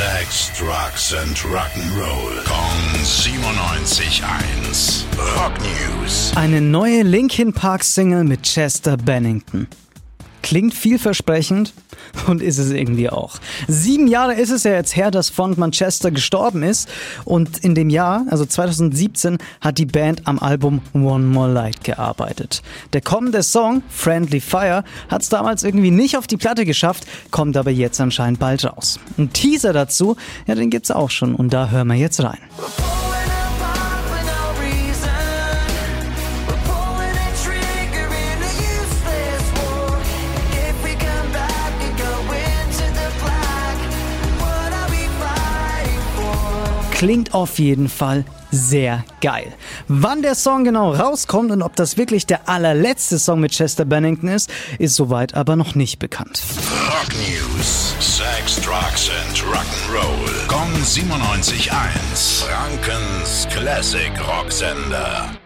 Sex, Drugs and Rock'n'Roll. Kong 97.1. Rock News. Eine neue Linkin Park Single mit Chester Bennington. Klingt vielversprechend und ist es irgendwie auch. Sieben Jahre ist es ja jetzt her, dass Frontmann Chester gestorben ist und in dem Jahr, also 2017, hat die Band am Album One More Light gearbeitet. Der kommende Song, Friendly Fire, hat es damals irgendwie nicht auf die Platte geschafft, kommt aber jetzt anscheinend bald raus. Ein Teaser dazu, ja, den gibt's auch schon und da hören wir jetzt rein. Klingt auf jeden Fall sehr geil. Wann der Song genau rauskommt und ob das wirklich der allerletzte Song mit Chester Bennington ist, ist soweit aber noch nicht bekannt. Rock News. Sex, Drugs and Rock'n'Roll. Kong 97.1. Frankens Classic Rocksender.